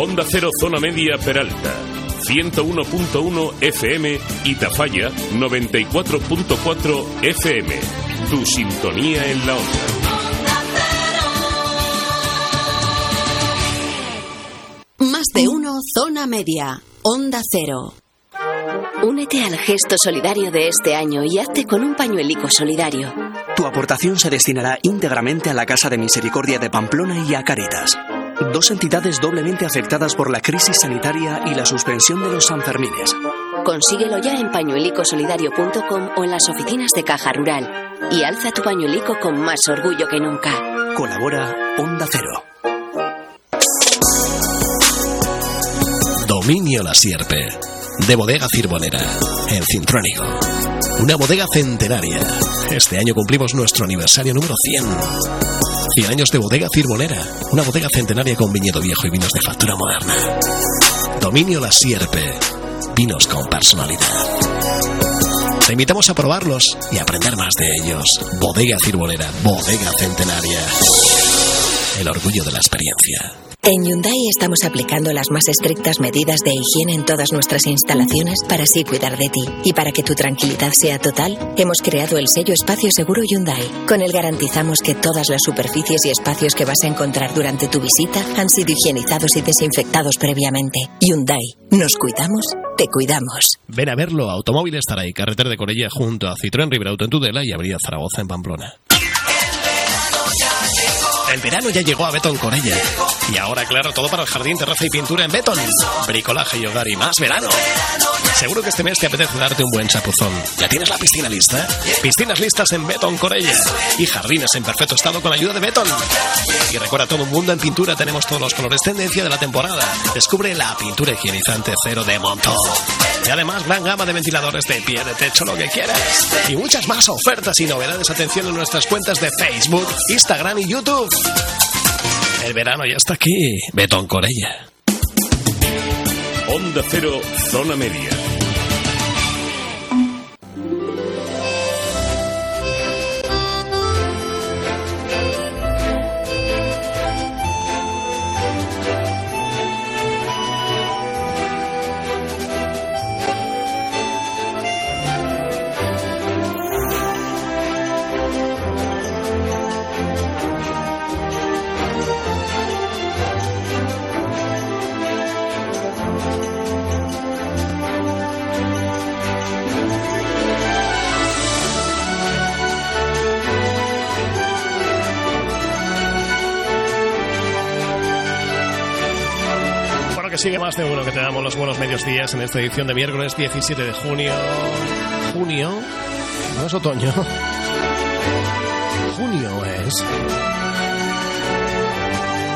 Onda Cero Zona Media Peralta. 101.1 FM y Tafalla 94.4 FM. Tu sintonía en la onda. Más de uno, Zona Media. Onda Cero. Únete al gesto solidario de este año y hazte con un pañuelico solidario. Tu aportación se destinará íntegramente a la Casa de Misericordia de Pamplona y a Caritas. Dos entidades doblemente afectadas por la crisis sanitaria y la suspensión de los Sanfermines. Consíguelo ya en pañuelicosolidario.com o en las oficinas de Caja Rural. Y alza tu pañuelico con más orgullo que nunca. Colabora Onda Cero. Dominio La Sierpe, de Bodega Cirbonera, en Cintrónigo. Una bodega centenaria. Este año cumplimos nuestro aniversario número 100. 100 años de Bodega Cirbonera, una bodega centenaria con viñedo viejo y vinos de factura moderna. Dominio La Sierpe, vinos con personalidad. Te invitamos a probarlos y aprender más de ellos. Bodega Cirbonera, bodega centenaria. El orgullo de la experiencia. En Hyundai estamos aplicando las más estrictas medidas de higiene en todas nuestras instalaciones para así cuidar de ti. Y para que tu tranquilidad sea total, hemos creado el sello Espacio Seguro Hyundai. Con él garantizamos que todas las superficies y espacios que vas a encontrar durante tu visita han sido higienizados y desinfectados previamente. Hyundai, nos cuidamos, te cuidamos. Ven a verlo, Automóviles Taray, carretera de Corella junto a Citroën Riberauto en Tudela y Avenida Zaragoza en Pamplona. El verano ya llegó a Beton Corella. Y ahora, claro, todo para el jardín, terraza y pintura en Beton. Bricolaje y hogar y más verano. Seguro que este mes te apetece darte un buen chapuzón. ¿Ya tienes la piscina lista? Piscinas listas en Beton Corella. Y jardines en perfecto estado con ayuda de Beton. Y recuerda, todo un mundo en pintura tenemos todos los colores tendencia de la temporada. Descubre la pintura higienizante cero de montón. Y además, gran gama de ventiladores de pie, de techo, lo que quieras. Y muchas más ofertas y novedades. Atención en nuestras cuentas de Facebook, Instagram y YouTube. El verano ya está aquí. Betón Corella. Onda Cero Zona Media. Sigue más de uno que te damos los buenos medios días en esta edición de miércoles 17 de junio. Junio, no es otoño. Junio es.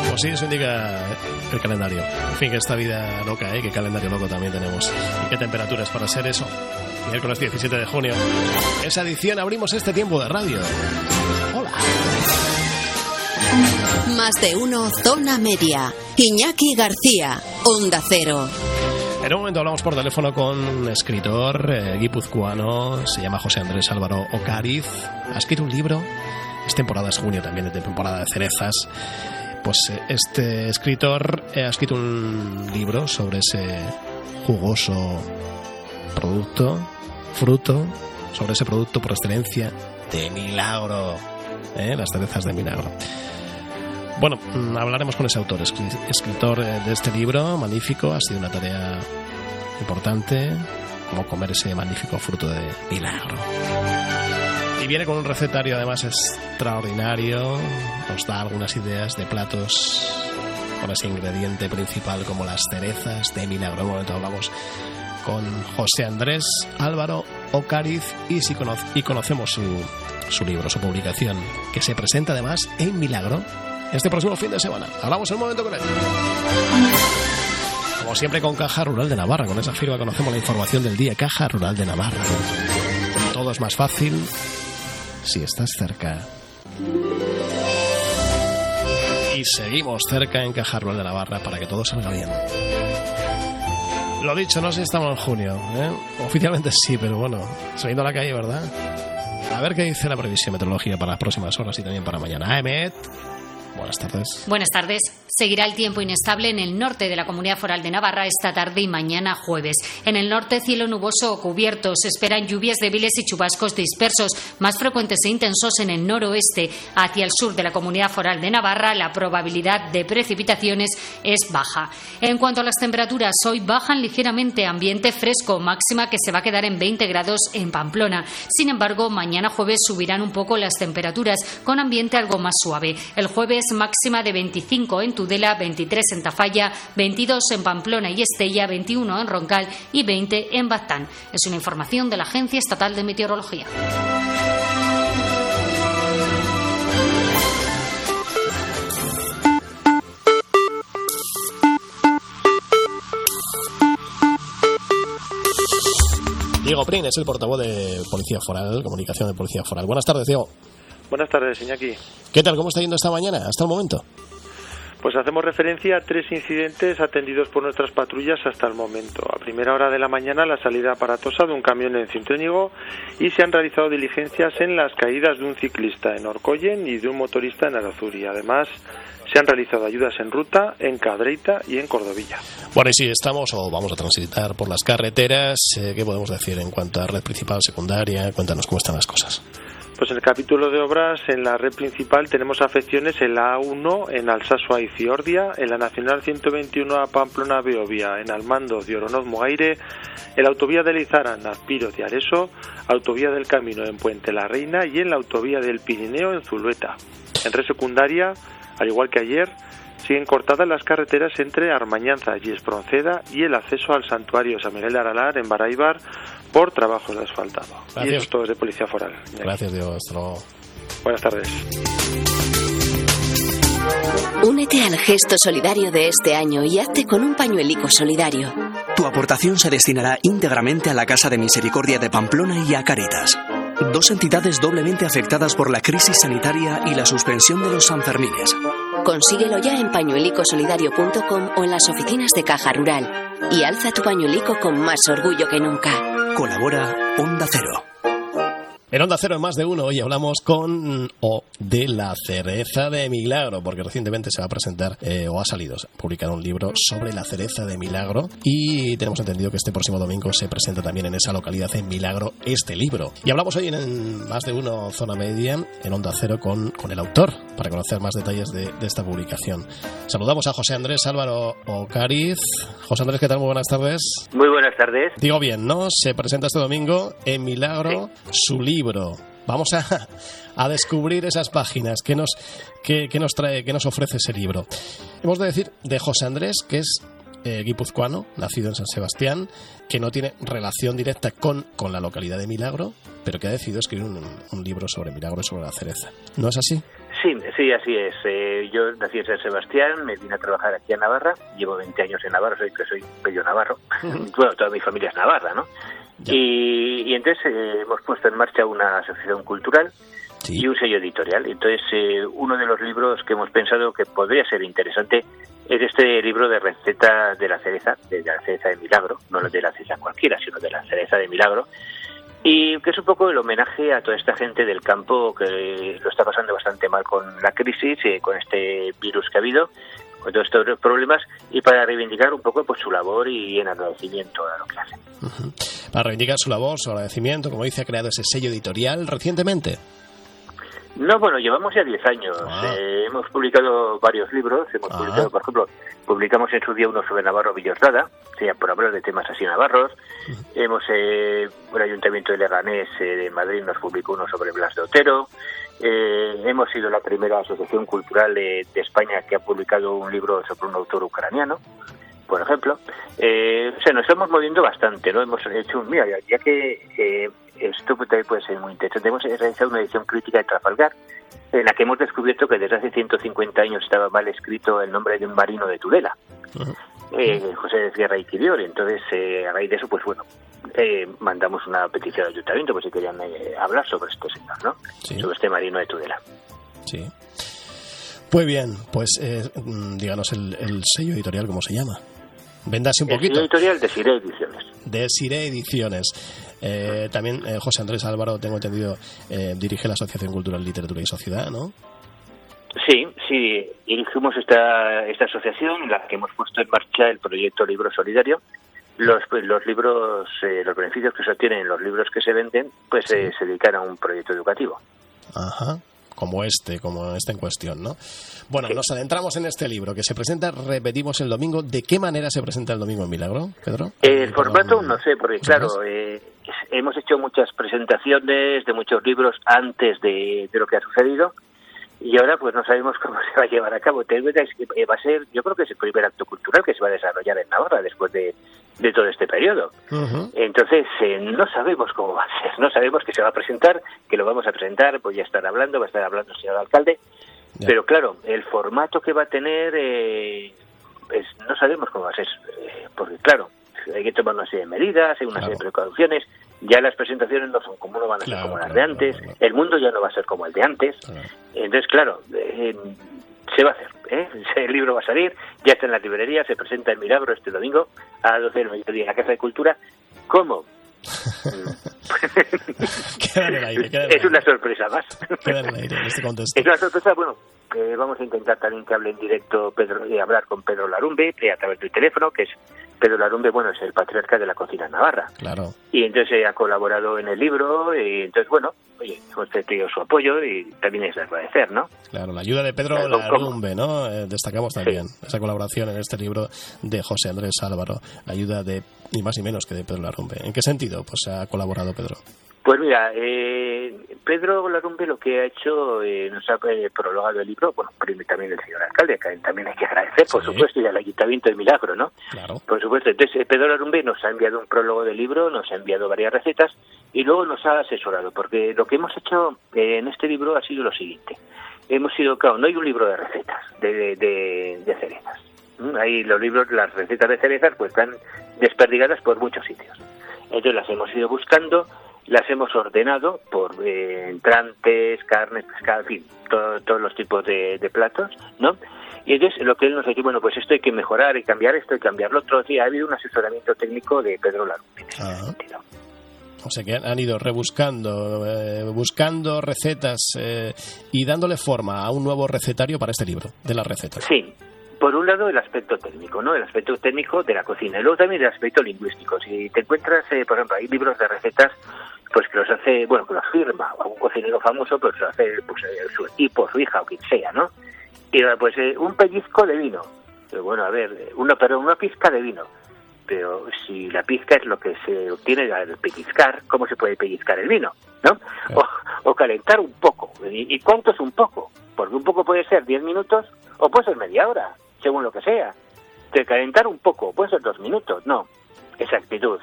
Pues sí, eso indica el calendario. En fin, que esta vida loca, ¿eh? Qué calendario loco también tenemos. Y qué temperaturas para ser eso. Miércoles 17 de junio. Esa edición abrimos este tiempo de radio. Hola. Más de uno, Zona Media. Iñaki García, Onda Cero. En un momento hablamos por teléfono con un escritor eh, guipuzcoano, se llama José Andrés Álvaro Ocariz. Ha escrito un libro, es temporada, es junio también, es de temporada de cerezas. Pues eh, este escritor eh, ha escrito un libro sobre ese jugoso producto, fruto, sobre ese producto por excelencia de milagro, ¿eh? las cerezas de milagro. Bueno, mm, hablaremos con ese autor, escri- escritor eh, de este libro magnífico. Ha sido una tarea importante, como comer ese magnífico fruto de milagro. Y viene con un recetario además extraordinario. Nos da algunas ideas de platos con ese ingrediente principal como las cerezas de milagro. En un momento hablamos con José Andrés Álvaro Ocariz y, si conocemos su libro, su publicación, que se presenta además en Milagro este próximo fin de semana. Hablamos en un momento con él. Como siempre con Caja Rural de Navarra, con esa firma conocemos la información del día. Caja Rural de Navarra. Todo es más fácil si estás cerca. Y seguimos cerca en Caja Rural de Navarra para que todo salga bien. Lo dicho, no sé si estamos en junio. ¿eh? Oficialmente sí, pero bueno, saliendo a la calle, ¿verdad? A ver qué dice la previsión meteorológica para las próximas horas y también para mañana. Aemet, buenas tardes. Buenas tardes. Seguirá el tiempo inestable en el norte de la Comunidad Foral de Navarra esta tarde y mañana jueves. En el norte, cielo nuboso o cubierto. Se esperan lluvias débiles y chubascos dispersos, más frecuentes e intensos en el noroeste. Hacia el sur de la Comunidad Foral de Navarra, la probabilidad de precipitaciones es baja. En cuanto a las temperaturas, hoy bajan ligeramente, ambiente fresco, máxima que se va a quedar en 20 grados en Pamplona. Sin embargo, mañana jueves subirán un poco las temperaturas, con ambiente algo más suave. El jueves máxima de 25 en Tudela, 23 en Tafalla, 22 en Pamplona y Estella, 21 en Roncal y 20 en Baztán. Es una información de la Agencia Estatal de Meteorología. Diego Prin es el portavoz de Policía Foral, Comunicación de Policía Foral. Buenas tardes, Diego. Buenas tardes, Iñaki. ¿Qué tal? ¿Cómo está yendo esta mañana, hasta el momento? Pues hacemos referencia a tres incidentes atendidos por nuestras patrullas hasta el momento. A primera hora de la mañana, la salida aparatosa de un camión en Cintrénigo y se han realizado diligencias en las caídas de un ciclista en Orcoyen y de un motorista en Arazuri. Además, se han realizado ayudas en ruta en Cadreita y en Cordovilla. Bueno, y si estamos o vamos a transitar por las carreteras, eh, ¿qué podemos decir en cuanto a red principal, secundaria? Cuéntanos cómo están las cosas. Pues en el capítulo de obras, en la red principal, tenemos afecciones en la A1 en Alsasua y Ciordia, en la Nacional 121 a Pamplona Beovía, en Almando de Oronoz Mogaire, en la autovía de Lizaran, Azpiro de Areso, autovía del Camino en Puente la Reina y en la autovía del Pirineo en Zulueta. En red secundaria, al igual que ayer, siguen cortadas las carreteras entre Armañanza y Espronceda y el acceso al santuario San Miguel de Aralar en Baraibar por trabajos de asfaltado. Gracias. Y eso es todo de Policía Foral. Gracias. Hasta luego. Buenas tardes. Únete al gesto solidario de este año y hazte con un pañuelico solidario. Tu aportación se destinará íntegramente a la Casa de Misericordia de Pamplona y a Caritas. Dos entidades doblemente afectadas por la crisis sanitaria y la suspensión de los Sanfermines. Consíguelo ya en pañuelicosolidario.com o en las oficinas de Caja Rural. Y alza tu pañuelico con más orgullo que nunca. Colabora Onda Cero. En Onda Cero en más de uno, hoy hablamos con o de la cereza de Milagro, porque recientemente se va a presentar eh, o ha salido, publicar un libro sobre la cereza de Milagro y tenemos entendido que este próximo domingo se presenta también en esa localidad en Milagro este libro. Y hablamos hoy en, en más de uno Zona Media, en Onda Cero, con, con el autor, para conocer más detalles de, de esta publicación. Saludamos a José Andrés Álvaro Ocariz. José Andrés, ¿qué tal? Muy buenas tardes. Muy buenas tardes. Digo bien, ¿no? Se presenta este domingo en Milagro su libro. Vamos a, a descubrir esas páginas que nos, que, que nos trae, que nos ofrece ese libro. Hemos de decir de José Andrés, que es eh, guipuzcoano, nacido en San Sebastián, que no tiene relación directa con, con la localidad de Milagro, pero que ha decidido escribir un, un libro sobre Milagro y sobre la cereza. ¿No es así? Sí, sí, así es. Eh, yo nací en San Sebastián, me vine a trabajar aquí a Navarra, llevo 20 años en Navarra, soy que soy medio navarro. bueno, toda mi familia es navarra, ¿no? Y, y, entonces eh, hemos puesto en marcha una asociación cultural sí. y un sello editorial. Entonces, eh, uno de los libros que hemos pensado que podría ser interesante es este libro de receta de la cereza, de la cereza de milagro, no de la cereza cualquiera, sino de la cereza de milagro, y que es un poco el homenaje a toda esta gente del campo que lo está pasando bastante mal con la crisis, eh, con este virus que ha habido, con todos estos problemas y para reivindicar un poco pues su labor y en agradecimiento a lo que hacen. Uh -huh. Para reivindicar su labor, su agradecimiento, como dice, ha creado ese sello editorial recientemente. No, bueno, llevamos ya 10 años. Ah. Eh, hemos publicado varios libros. Hemos ah. publicado, por ejemplo, publicamos en su día uno sobre Navarro Villosdada, sea por hablar de temas así navarros. Uh -huh. Hemos, eh, el Ayuntamiento de Leganés eh, de Madrid nos publicó uno sobre Blas de Otero. Eh, hemos sido la primera asociación cultural de, de, España que ha publicado un libro sobre un autor ucraniano, por ejemplo. Eh, o sea, nos estamos moviendo bastante, ¿no? Hemos hecho, mira, ya, ya que eh, esto también puede ser muy interesante, hemos realizado una edición crítica de Trafalgar, en la que hemos descubierto que desde hace 150 años estaba mal escrito el nombre de un marino de Tudela. Uh -huh. Eh, José de Sierra y Quirior. Entonces, eh, a raíz de eso, pues bueno, eh, mandamos una petición al ayuntamiento, pues si querían eh, hablar sobre este señor, ¿no? Sí. Sobre este marino de Tudela. Sí. Muy bien, pues mm, díganos el, el, sello editorial, ¿cómo se llama? Véndase un el poquito. sello editorial de Siré Ediciones. De Siré Ediciones. Eh, también José Andrés Álvaro, tengo entendido, dirige la Asociación Cultural, Literatura y Sociedad, ¿no? Sí, sí, dirigimos esta, esta asociación en la que hemos puesto en marcha el proyecto Libro Solidario. Los, pues, los libros, eh, los beneficios que se obtienen los libros que se venden, pues eh, se dedican a un proyecto educativo. Ajá como este, como este en cuestión, ¿no? Bueno, nos adentramos en este libro que se presenta, repetimos el domingo. ¿De qué manera se presenta el domingo en Milagro, Pedro? El formato no sé, porque claro, eh, hemos hecho muchas presentaciones de muchos libros antes de, de lo que ha sucedido y ahora pues no sabemos cómo se va a llevar a cabo. Te que va a ser, yo creo que es el primer acto cultural que se va a desarrollar en Navarra después de, de todo este periodo. Entonces, eh, no sabemos cómo va a ser, no sabemos que se va a presentar, que lo vamos a presentar, voy a estar hablando, va a estar hablando el señor alcalde, pero claro, el formato que va a tener, eh, no sabemos cómo va a ser, eh, porque claro, hay que tomar una serie de medidas, hay una serie de precauciones, ya las presentaciones no son como no van a ser como las de antes, el mundo ya no va a ser como el de antes, entonces claro, se va a hacer. ¿eh? El libro va a salir, ya está en la librería, se presenta en Milagro este domingo a las 12 del mediodía en la Casa de Cultura. ¿Cómo? es una sorpresa más. Este es una sorpresa, bueno, vamos a intentar también que hable en directo Pedro, y hablar con Pedro Larumbe a través del teléfono, que es Pedro Larumbe, bueno, es el patriarca de la cocina navarra. Claro. Y entonces ha colaborado en el libro, y entonces, bueno, oye, hemos tenido su apoyo y también es de agradecer, ¿no? Claro, la ayuda de Pedro Larumbe, ¿no? Eh, destacamos también esa colaboración en este libro de José Andrés Álvaro, la ayuda de ni más ni menos que de Pedro Larumbe. ¿En qué sentido pues ha colaborado Pedro? Pues mira, eh, Pedro Larumbe lo que ha hecho, eh, nos ha eh, prologado el libro, bueno, también el señor alcalde, que también hay que agradecer, por supuesto, y al Ayuntamiento de Milagro, ¿no? Claro. Por supuesto, entonces eh, Pedro Larumbe nos ha enviado un prólogo del libro, nos ha enviado varias recetas y luego nos ha asesorado, porque lo que hemos hecho en este libro ha sido lo siguiente. Hemos sido, claro, no hay un libro de recetas, de, de, de cerezas. ¿Mm? Ahí los libros, las recetas de cerezas, pues están desperdigadas por muchos sitios. Entonces las hemos ido buscando las hemos ordenado por eh, entrantes, carnes, pescado, en fin, todos los tipos de, platos, ¿no? Y entonces lo que él nos dice, bueno, pues esto hay que mejorar, y cambiar esto, y cambiar lo otro. Sí, ha habido un asesoramiento técnico de Pedro Larumbe O sea que han ido rebuscando, eh, buscando recetas eh, y dándole forma a un nuevo recetario para este libro de las recetas. Sí, por un lado el aspecto técnico, ¿no? El aspecto técnico de la cocina y luego también el aspecto lingüístico. Si te encuentras, eh, por ejemplo, hay libros de recetas pues que los hace, bueno, que los firma un cocinero famoso, pues lo hace pues, eh, su equipo, su hija o quien sea, ¿no? Y pues eh, un pellizco de vino. Pero bueno, a ver, uno, pero una pizca de vino. Pero si la pizca es lo que se obtiene al pellizcar, ¿cómo se puede pellizcar el vino? ¿No? O, calentar un poco. ¿Y, ¿Y cuánto es un poco? Porque un poco puede ser 10 minutos o puede ser media hora según lo que sea. De calentar un poco, puede ser dos minutos, no. Exactitud.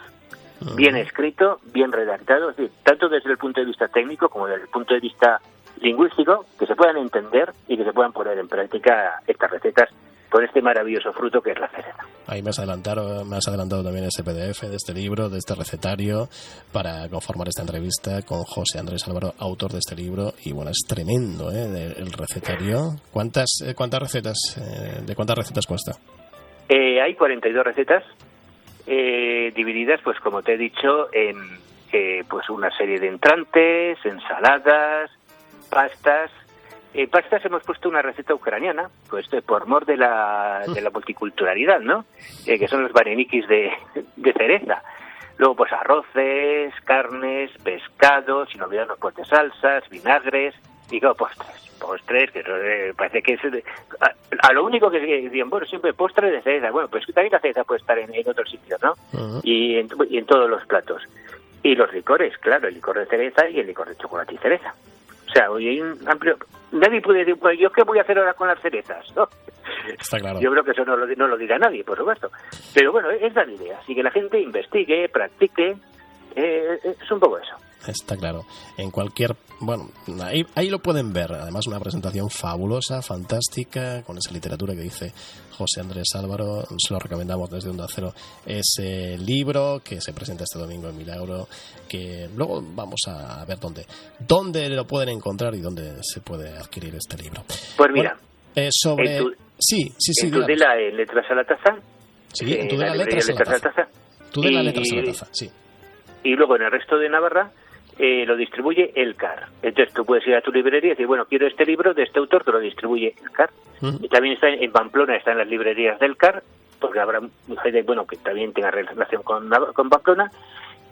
Bien escrito, bien redactado, es decir, tanto desde el punto de vista técnico como desde el punto de vista lingüístico, que se puedan entender y que se puedan poner en práctica estas recetas con este maravilloso fruto que es la cereza. Ahí me has adelantado, me has adelantado también ese PDF de este libro, de este recetario, para conformar esta entrevista con José Andrés Álvaro, autor de este libro. Y bueno, es tremendo ¿eh? el recetario. ¿Cuántas, eh, cuántas recetas, eh, de cuántas recetas cuesta? Eh, hay 42 recetas, divididas, pues como te he dicho, en pues una serie de entrantes, ensaladas, pastas, eh, pastas hemos puesto una receta ucraniana, pues por mor de la, de la multiculturalidad, ¿no? Eh, que son los varenikis de, de cereza. Luego, pues arroces, carnes, pescados, sin olvidarnos pues de salsas, vinagres y claro, postres. Postres, que eh, parece que es... a, lo único que dicen, bueno, siempre postre de cereza. Bueno, pues también la cereza puede estar en, otros sitios, ¿no? y, en, y en todos los platos. Y los licores, claro, el licor de cereza y el licor de chocolate y cereza. O sea, hoy hay un amplio... Nadie puede decir, pues yo qué voy a hacer ahora con las cerezas, ¿no? Está claro. Yo creo que eso no lo, no lo dirá nadie, por supuesto. Pero bueno, es la idea. Así que la gente investigue, practique. Eh, es un poco eso. Está claro. En cualquier. Bueno, ahí, ahí lo pueden ver. Además, una presentación fabulosa, fantástica, con esa literatura que dice José Andrés Álvaro. Se lo recomendamos desde un Cero. Ese libro que se presenta este domingo en Milagro. Que luego vamos a ver dónde. Dónde lo pueden encontrar y dónde se puede adquirir este libro. Pues mira. Eh, sobre. sí, sí, sí. En Tudela, en Letras a la Taza. Sí, en Tudela, Letras, a la Taza. Tudela, Letras a la Taza, sí. Y luego en el resto de Navarra eh, lo distribuye el CAR. Entonces tú puedes ir a tu librería y decir, bueno, quiero este libro de este autor que lo distribuye el CAR. Y también está en, Pamplona, está en las librerías del CAR, porque habrá gente bueno, que también tenga relación con, con Pamplona.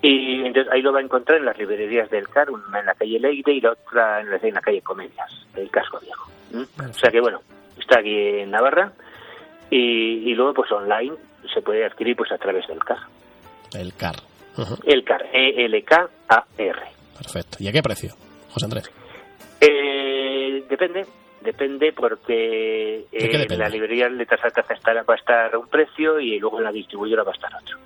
Y entonces ahí lo va a encontrar en las librerías del CAR, una en la calle Leire y la otra en la, en la calle Comedias, el casco viejo. O sea que bueno, está aquí en Navarra y, luego pues online se puede adquirir pues a través del CAR. El CAR. El CAR, E-L-K-A-R. Perfecto. ¿Y a qué precio, José Andrés? Eh, depende, depende porque en la librería de Letras Altas va a estar un precio y luego en la distribuidora va a estar otro.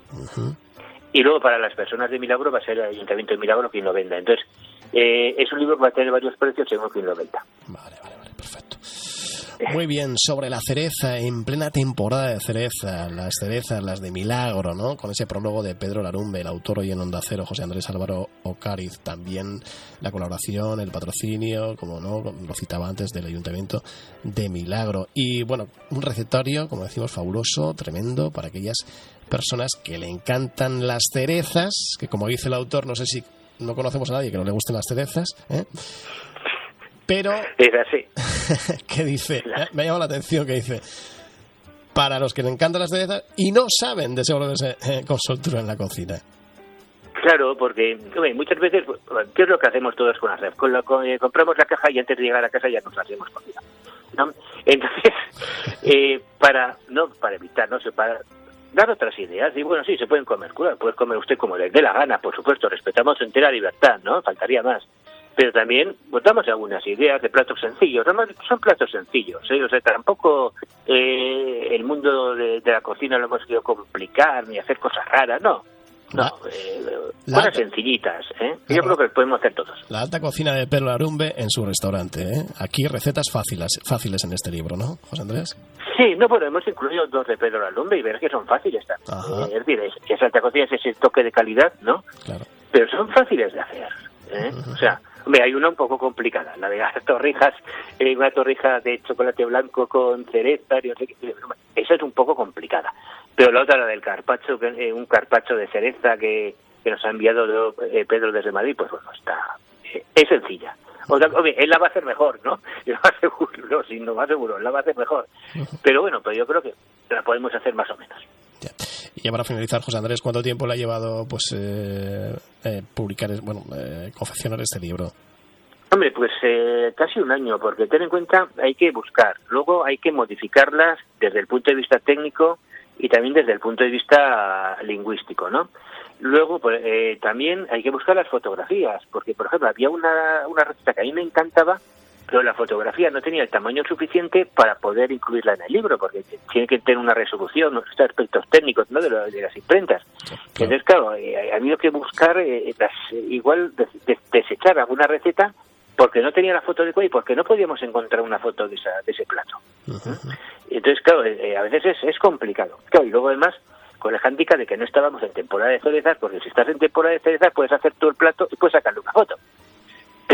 Y luego para las personas de Milagro va a ser el Ayuntamiento de Milagro quien lo venda. Entonces, eh, es un libro que va a tener varios precios según quien lo venda. Vale, vale. Muy bien, sobre la cereza, en plena temporada de cereza, las cerezas, las de milagro, ¿no? Con ese prólogo de Pedro Larumbe, el autor hoy en Onda Cero, José Andrés Álvaro Ocariz, también la colaboración, el patrocinio, como no, lo citaba antes, del Ayuntamiento de Milagro. Y bueno, un recetario, como decimos, fabuloso, tremendo, para aquellas personas que le encantan las cerezas, que como dice el autor, no sé si no conocemos a nadie que no le gusten las cerezas, ¿eh? Pero... Es así. que dice, eh, me ha llamado la atención que dice, para los que le encantan las cerezas y no saben de seguro de eh, con soltura en la cocina. Claro, porque muchas veces, ¿qué es lo que hacemos todos con las Con compramos la caja y antes de llegar a casa ya nos hacemos comida. ¿no? Entonces, para no para evitar, no sé, para dar otras ideas. Y bueno, sí, se pueden comer, puede comer usted como le dé la gana, por supuesto, respetamos entera libertad, ¿no? Faltaría más. Pero también votamos algunas ideas de platos sencillos. son platos sencillos, ¿eh? O sea, tampoco eh, el mundo de, de, la cocina lo hemos querido complicar ni hacer cosas raras, no. No, eh, cosas sencillitas, ¿eh? Yo creo que podemos hacer todos. La alta cocina de Pedro Arumbe en su restaurante, ¿eh? Aquí recetas fáciles, fáciles en este libro, ¿no, José Andrés? Sí, no, bueno, hemos incluido dos de Pedro Arumbe y ver que son fáciles también. es decir, es, alta cocina es ese toque de calidad, ¿no? Claro. Pero son fáciles de hacer, ¿eh? O sea, Hombre, hay una un poco complicada, la de las torrijas, eh, una torrija de chocolate blanco con cereza, esa es un poco complicada. Pero la otra, la del carpacho, eh, un carpacho de cereza que, nos ha enviado eh, Pedro desde Madrid, pues bueno, está es sencilla. O sea, él la va a hacer mejor, ¿no? Yo seguro, no, sí, no más seguro, la va a hacer mejor. Pero bueno, pues yo creo que la podemos hacer más o menos. Ya para finalizar, José Andrés, ¿cuánto tiempo le ha llevado pues eh, eh publicar, bueno, eh, confeccionar este libro? Hombre, pues eh, casi un año, porque ten en cuenta, hay que buscar, luego hay que modificarlas desde el punto de vista técnico y también desde el punto de vista lingüístico, ¿no? Luego, pues, eh, también hay que buscar las fotografías, porque, por ejemplo, había una, una receta que a mí me encantaba, pero la fotografía no tenía el tamaño suficiente para poder incluirla en el libro, porque tiene que tener una resolución, unos aspectos técnicos ¿no? de, las imprentas. Entonces, claro, eh, ha habido que buscar, eh, igual desechar alguna receta porque no tenía la foto de y porque no podíamos encontrar una foto de, esa, de ese plato. Entonces, claro, eh, a veces es, es complicado. Claro, y luego además con el handicap de que no estábamos en temporada de cerezas, porque si estás en temporada de cerezas puedes hacer todo el plato y puedes sacarle una foto.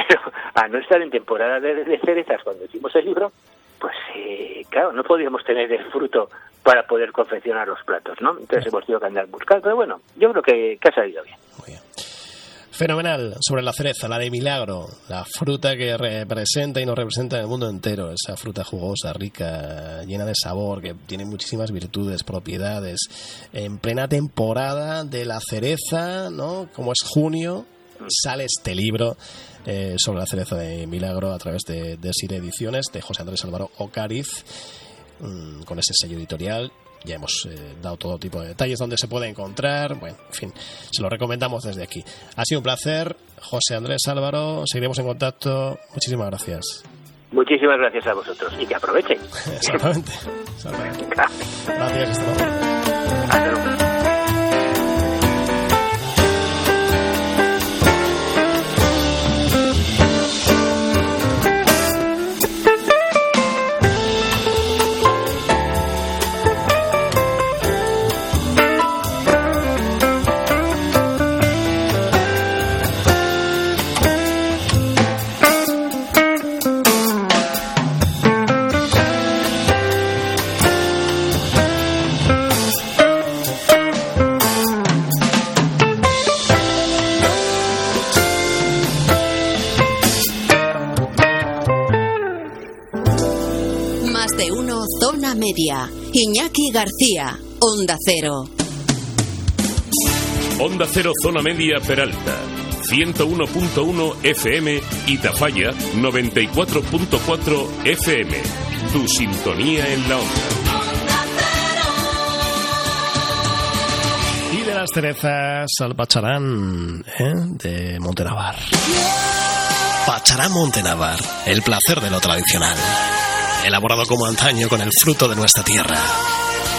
Pero a no estar en temporada de, cerezas cuando hicimos el libro, pues eh, claro, no podíamos tener el fruto para poder confeccionar los platos, ¿no? Entonces hemos tenido que andar buscando, pero bueno, yo creo que, ha salido bien. Fenomenal, sobre la cereza, la de milagro, la fruta que representa y nos representa en el mundo entero, esa fruta jugosa, rica, llena de sabor, que tiene muchísimas virtudes, propiedades. En plena temporada de la cereza, ¿no? Como es junio, sale este libro eh, sobre la cereza de Milagro a través de, de Sire Ediciones de José Andrés Álvaro Ocariz, mm, con ese sello editorial. Ya hemos eh, dado todo tipo de detalles donde se puede encontrar. Bueno, en fin, se lo recomendamos desde aquí. Ha sido un placer, José Andrés Álvaro. Seguiremos en contacto. Muchísimas gracias. Muchísimas gracias a vosotros y que aprovechen. Exactamente. Gracias. Hasta luego. Iñaki García, Onda Cero. Onda Cero Zona Media Peralta. 101.1 FM y Tafalla 94.4 FM. Tu sintonía en la onda. Y de las cerezas al Pacharán ¿eh? de Montenavar. Pacharán Montenavar, el placer de lo tradicional. Elaborado como antaño con el fruto de nuestra tierra.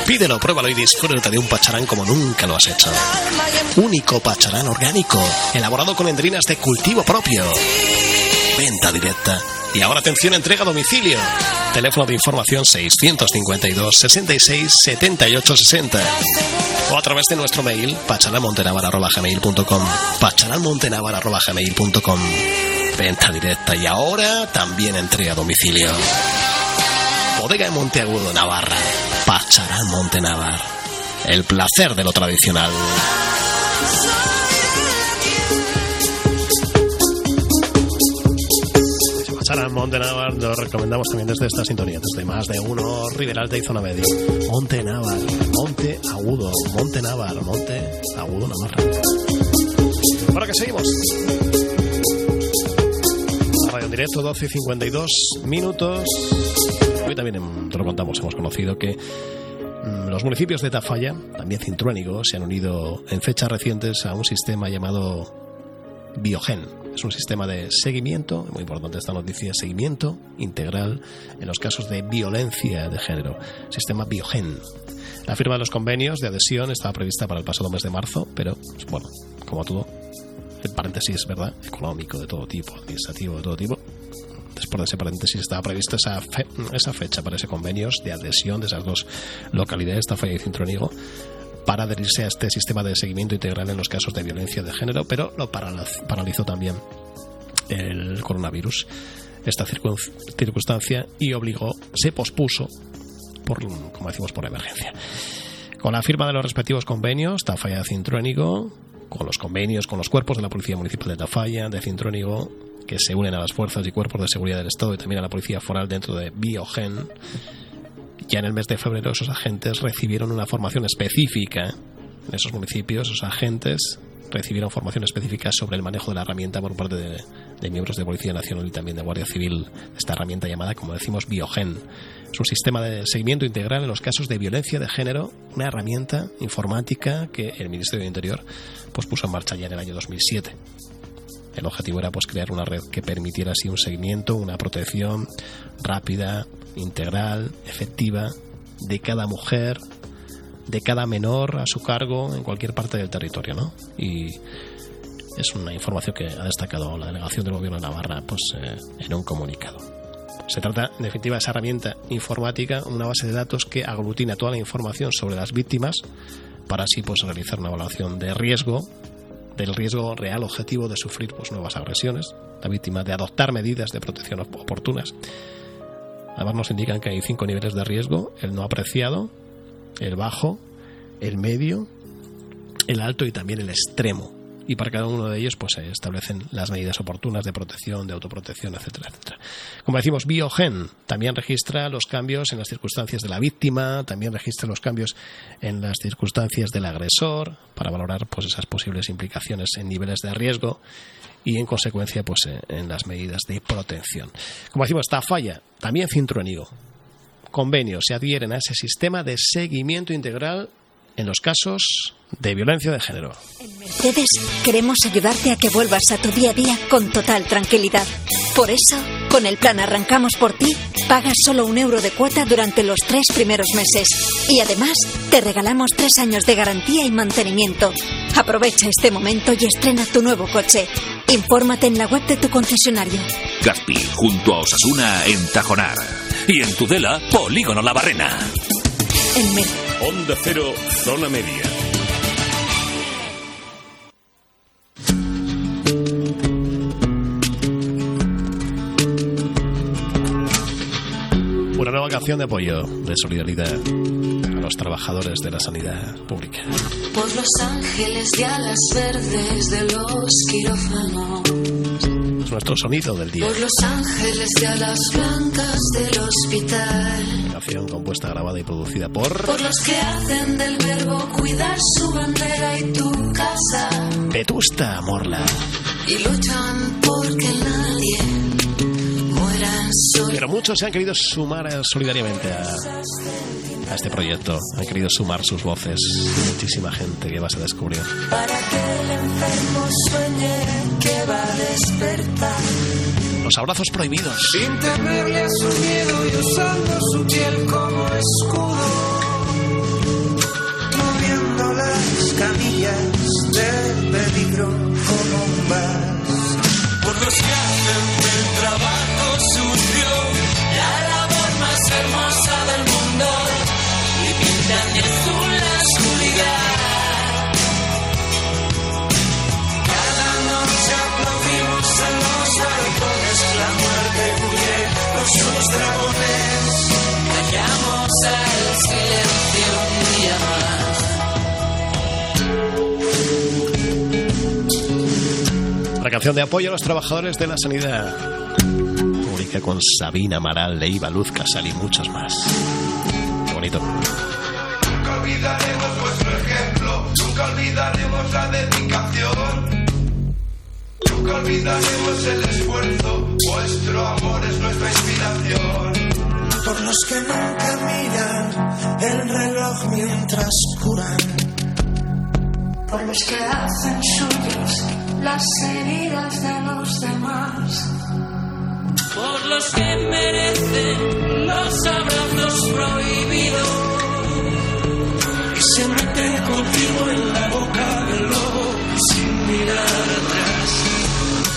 Pídelo, pruébalo y disfruta de un pacharán como nunca lo has hecho. Único pacharán orgánico, elaborado con endrinas de cultivo propio. Venta directa. Y ahora atención, entrega a domicilio. Teléfono de información 652 66 78 60. O a través de nuestro mail pacharamontenavar.gmail.com pacharamontenavar.gmail.com Venta directa y ahora también entrega a domicilio. Bodega de Monteagudo, Navarra. Pacharán Montenavar. El placer de lo tradicional. Pacharán Montenavar lo recomendamos también desde esta sintonía, desde más de uno, Riberal y Zona Media. Monte Navar, Monte Agudo, Monte Navar, Monte Agudo, Navarra. Ahora que seguimos. En directo, 12 y 52 minutos. También te lo contamos, hemos conocido que mm, los municipios de Tafalla, también Cintruénigo, se han unido en fechas recientes a un sistema llamado Biogen. Es un sistema de seguimiento, muy importante esta noticia, seguimiento integral en los casos de violencia de género. Sistema Biogen. La firma de los convenios de adhesión estaba prevista para el pasado mes de marzo, pero, pues, bueno, como todo, en paréntesis, ¿verdad? Económico de todo tipo, administrativo de todo tipo, ese paréntesis estaba prevista esa, esa fecha para ese convenios de adhesión de esas dos localidades, Tafalla y Cintruénigo, para adherirse a este sistema de seguimiento integral en los casos de violencia de género, pero lo paraliz- paralizó también el coronavirus, esta circun- circunstancia, y obligó, se pospuso, por, como decimos, por emergencia. Con la firma de los respectivos convenios, Tafalla Cintruénigo, con los convenios con los cuerpos de la Policía Municipal de Tafalla, de Cintruénigo, que se unen a las fuerzas y cuerpos de seguridad del Estado y también a la Policía Foral dentro de Biogen, ya en el mes de febrero esos agentes recibieron una formación específica en esos municipios, esos agentes recibieron formación específica sobre el manejo de la herramienta por parte de, de miembros de Policía Nacional y también de Guardia Civil. Esta herramienta llamada, como decimos, Biogen. Es un sistema de seguimiento integral en los casos de violencia de género, una herramienta informática que el Ministerio de Interior pues, puso en marcha ya en el año 2007. El objetivo era pues crear una red que permitiera así un seguimiento, una protección rápida, integral, efectiva de cada mujer, de cada menor a su cargo en cualquier parte del territorio, ¿no? Y es una información que ha destacado la delegación del gobierno de Navarra pues eh, en un comunicado. Se trata, en definitiva, de esa herramienta informática, una base de datos que aglutina toda la información sobre las víctimas para así pues realizar una evaluación de riesgo del riesgo real objetivo de sufrir pues, nuevas agresiones, la víctima de adoptar medidas de protección op- oportunas. Además nos indican que hay cinco niveles de riesgo, el no apreciado, el bajo, el medio, el alto y también el extremo. Y para cada uno de ellos pues se establecen las medidas oportunas de protección, de autoprotección, etcétera, etcétera. Como decimos, Biogen también registra los cambios en las circunstancias de la víctima, también registra los cambios en las circunstancias del agresor para valorar pues esas posibles implicaciones en niveles de riesgo y en consecuencia pues eh, en las medidas de protección. Como decimos, esta falla también Cintruénigo. Convenios se adhieren a ese sistema de seguimiento integral en los casos de violencia de género. Mercedes, queremos ayudarte a que vuelvas a tu día a día con total tranquilidad. Por eso, con el plan Arrancamos por ti, pagas solo un euro de cuota durante los tres primeros meses. Y además, te regalamos tres años de garantía y mantenimiento. Aprovecha este momento y estrena tu nuevo coche. Infórmate en la web de tu concesionario. Gaspi, junto a Osasuna en Tajonar. Y en Tudela, Polígono La Barrena. En Mer Onda Cero, Zona Media. Canción de apoyo, de solidaridad a los trabajadores de la sanidad pública. Por los ángeles de alas verdes de los quirófanos. es nuestro sonido del día. Por los ángeles de alas blancas del hospital. Canción compuesta, grabada y producida por. Por los que hacen del verbo cuidar su bandera y tu casa. Vetusta Morla. Y luchan porque nadie. Pero muchos se han querido sumar solidariamente a, a este proyecto. Han querido sumar sus voces. Muchísima gente que vas a descubrir. Para que el enfermo sueñe que va a despertar. Los abrazos prohibidos. Sin temerle a su miedo y usando su piel como escudo. La canción de apoyo a los trabajadores de la sanidad. Publica con Sabina Amaral, Leiva Luz Casal y muchos más. Qué bonito. Nunca olvidaremos vuestro ejemplo, nunca olvidaremos la dedicación. Nunca olvidaremos el esfuerzo, vuestro amor es nuestra inspiración. Por los que nunca miran el reloj mientras curan. Por los que hacen suyos las heridas de los demás. Por los que merecen los abrazos prohibidos. Y se mete contigo en la boca del lobo sin mirar atrás.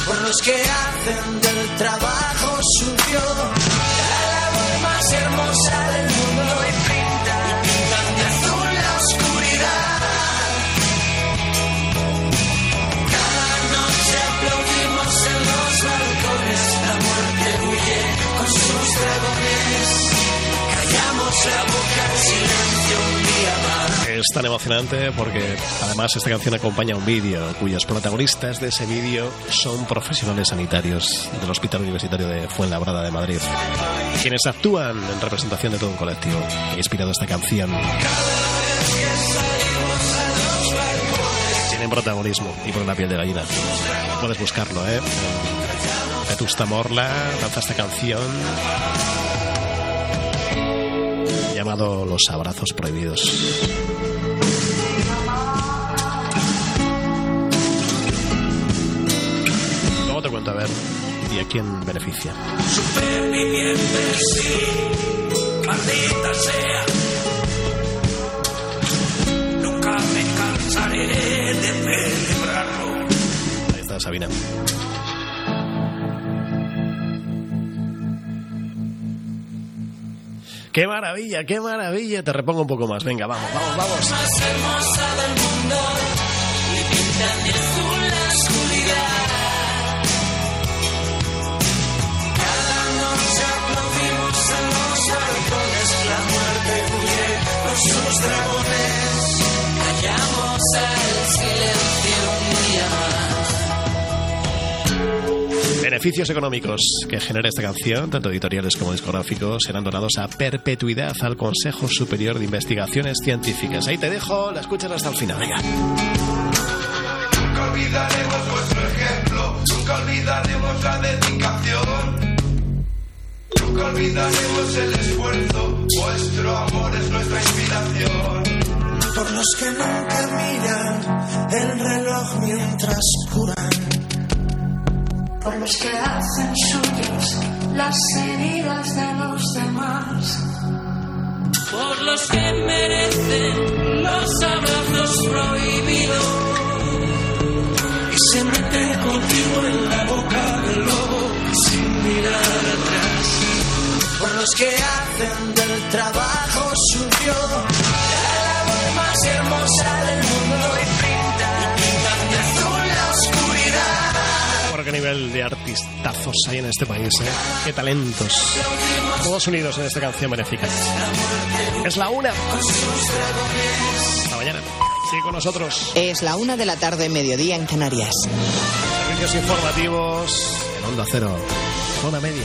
Por los que hacen del trabajo suyo tan emocionante porque además esta canción acompaña un vídeo cuyos protagonistas de ese vídeo son profesionales sanitarios del Hospital Universitario de Fuenlabrada de Madrid, quienes actúan en representación de todo un colectivo inspirado esta canción. Tienen protagonismo y por la piel de gallina. Puedes buscarlo, ¿eh? Vetusta Morla lanza esta canción llamado Los Abrazos Prohibidos. A quién beneficia. Supervivientes, sí, maldita sea. Nunca me cansaré de celebrarlo. Ahí está Sabina. ¡Qué maravilla, qué maravilla! Te repongo un poco más. Venga, vamos, vamos, vamos. Más hermosa del mundo sus dragones. Callamos al silencio un día más. Beneficios económicos que genera esta canción, tanto editoriales como discográficos, serán donados a perpetuidad al Consejo Superior de Investigaciones Científicas. Ahí te dejo, la escuchas hasta el final. Venga. Nunca olvidaremos vuestro ejemplo, nunca olvidaremos la dedicación. Nunca olvidaremos el esfuerzo, vuestro amor es nuestra inspiración. Por los que nunca miran el reloj mientras curan. Por los que hacen suyos las heridas de los demás. Por los que merecen los abrazos prohibidos. Y se mete contigo en la boca del lobo sin mirar atrás. Por los que hacen del trabajo suyo la labor más hermosa del mundo y pintan, pintan de azul la oscuridad. Por qué nivel de artistazos hay en este país, ¿eh? Qué talentos. Todos unidos en esta canción benéfica. Es la una. Hasta mañana. Sigue con nosotros. Es la una de la tarde, mediodía en Canarias. Servicios informativos en Onda Cero. Zona media.